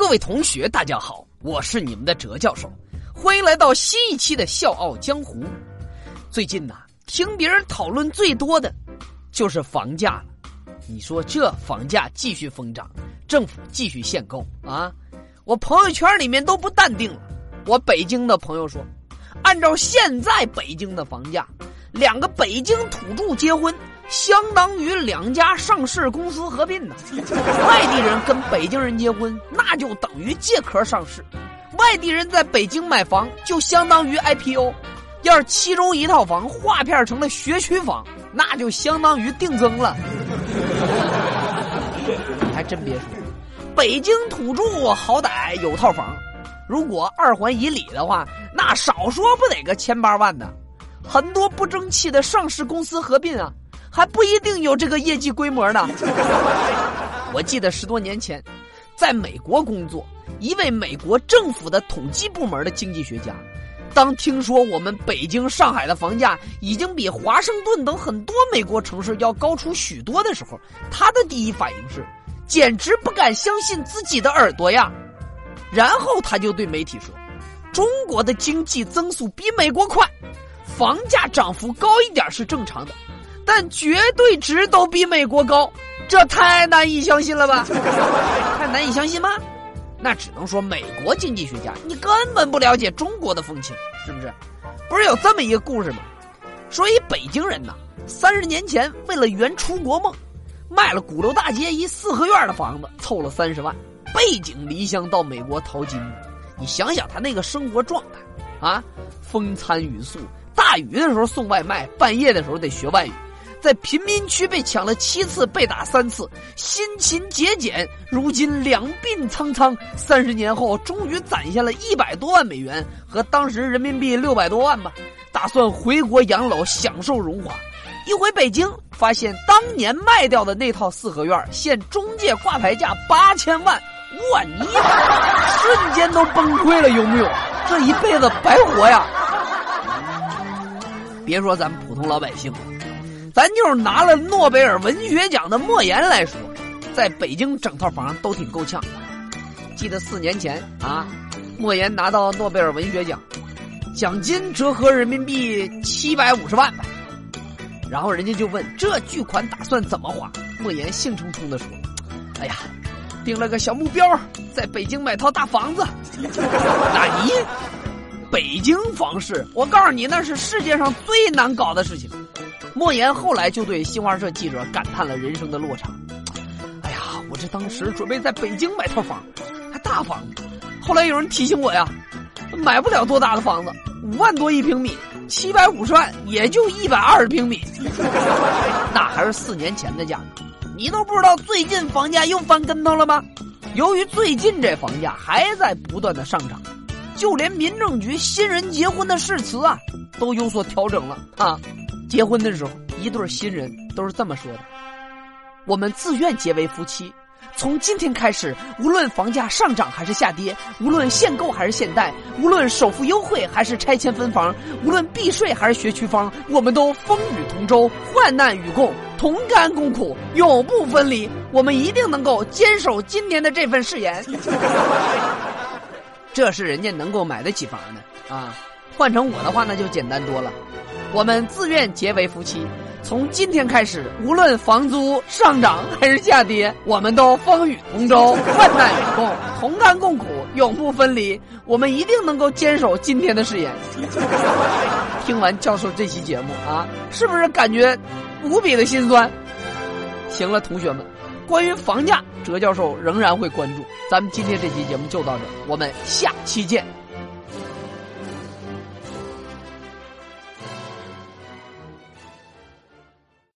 各位同学，大家好，我是你们的哲教授，欢迎来到新一期的《笑傲江湖》。最近呐，听别人讨论最多的，就是房价了。你说这房价继续疯涨，政府继续限购啊！我朋友圈里面都不淡定了。我北京的朋友说，按照现在北京的房价，两个北京土著结婚。相当于两家上市公司合并呢。外地人跟北京人结婚，那就等于借壳上市；外地人在北京买房，就相当于 IPO。要是其中一套房划片成了学区房，那就相当于定增了。还真别说，北京土著好歹有套房，如果二环以里的话，那少说不得个千八万的。很多不争气的上市公司合并啊。还不一定有这个业绩规模呢。我记得十多年前，在美国工作，一位美国政府的统计部门的经济学家，当听说我们北京、上海的房价已经比华盛顿等很多美国城市要高出许多的时候，他的第一反应是，简直不敢相信自己的耳朵呀。然后他就对媒体说：“中国的经济增速比美国快，房价涨幅高一点是正常的。”但绝对值都比美国高，这太难以相信了吧？太难以相信吗？那只能说美国经济学家你根本不了解中国的风情，是不是？不是有这么一个故事吗？说一北京人呐，三十年前为了圆出国梦，卖了鼓楼大街一四合院的房子，凑了三十万，背井离乡到美国淘金。你想想他那个生活状态啊，风餐雨宿，大雨的时候送外卖，半夜的时候得学外语。在贫民区被抢了七次，被打三次，辛勤节俭，如今两鬓苍苍，三十年后终于攒下了一百多万美元，和当时人民币六百多万吧，打算回国养老，享受荣华。一回北京，发现当年卖掉的那套四合院，现中介挂牌价八千万，哇！你瞬间都崩溃了，有没有？这一辈子白活呀！别说咱们普通老百姓了。咱就是拿了诺贝尔文学奖的莫言来说，在北京整套房都挺够呛。记得四年前啊，莫言拿到诺贝尔文学奖，奖金折合人民币七百五十万吧。然后人家就问这巨款打算怎么花？莫言兴冲冲的说：“哎呀，定了个小目标，在北京买套大房子。”那你北京房市，我告诉你，那是世界上最难搞的事情。莫言后来就对新华社记者感叹了人生的落差。哎呀，我这当时准备在北京买套房，还大房子。后来有人提醒我呀，买不了多大的房子，五万多一平米，七百五十万也就一百二十平米。那还是四年前的价格，你都不知道最近房价又翻跟头了吗？由于最近这房价还在不断的上涨，就连民政局新人结婚的誓词啊，都有所调整了啊。结婚的时候，一对新人都是这么说的：“我们自愿结为夫妻，从今天开始，无论房价上涨还是下跌，无论限购还是限贷，无论首付优惠还是拆迁分房，无论避税还是学区房，我们都风雨同舟，患难与共，同甘共苦，永不分离。我们一定能够坚守今年的这份誓言。”这是人家能够买得起房的啊！换成我的话，那就简单多了。我们自愿结为夫妻，从今天开始，无论房租上涨还是下跌，我们都风雨同舟，患难与共，同甘共苦，永不分离。我们一定能够坚守今天的誓言。听完教授这期节目啊，是不是感觉无比的心酸？行了，同学们，关于房价，哲教授仍然会关注。咱们今天这期节目就到这，我们下期见。